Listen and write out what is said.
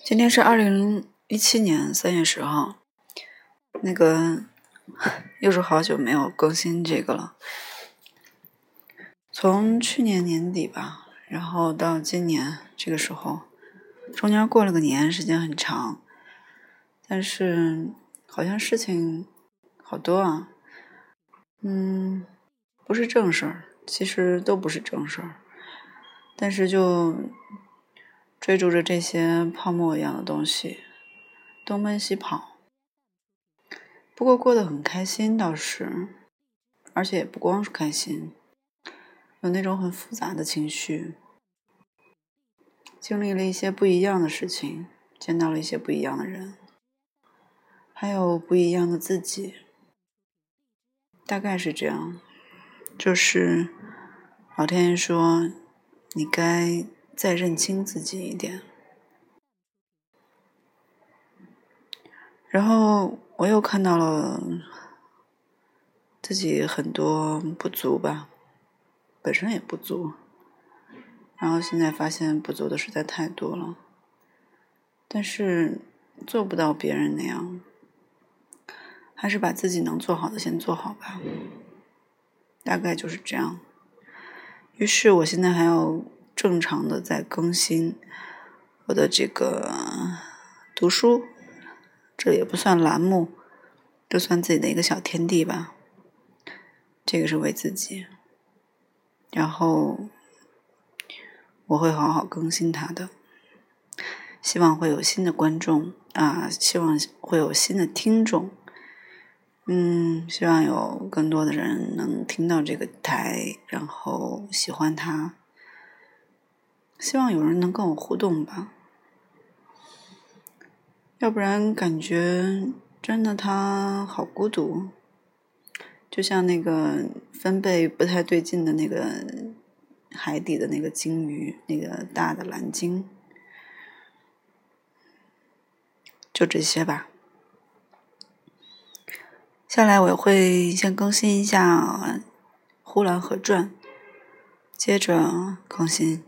今天是二零一七年三月十号，那个又是好久没有更新这个了。从去年年底吧，然后到今年这个时候，中间过了个年，时间很长，但是好像事情好多啊。嗯，不是正事儿，其实都不是正事儿，但是就。追逐着这些泡沫一样的东西，东奔西跑。不过过得很开心倒是，而且也不光是开心，有那种很复杂的情绪。经历了一些不一样的事情，见到了一些不一样的人，还有不一样的自己。大概是这样，就是老天爷说，你该。再认清自己一点，然后我又看到了自己很多不足吧，本身也不足，然后现在发现不足的实在太多了，但是做不到别人那样，还是把自己能做好的先做好吧，大概就是这样。于是我现在还要。正常的在更新我的这个读书，这也不算栏目，就算自己的一个小天地吧。这个是为自己，然后我会好好更新它的，希望会有新的观众啊，希望会有新的听众，嗯，希望有更多的人能听到这个台，然后喜欢它。希望有人能跟我互动吧，要不然感觉真的他好孤独，就像那个分贝不太对劲的那个海底的那个鲸鱼，那个大的蓝鲸，就这些吧。下来我会先更新一下《呼兰河传》，接着更新。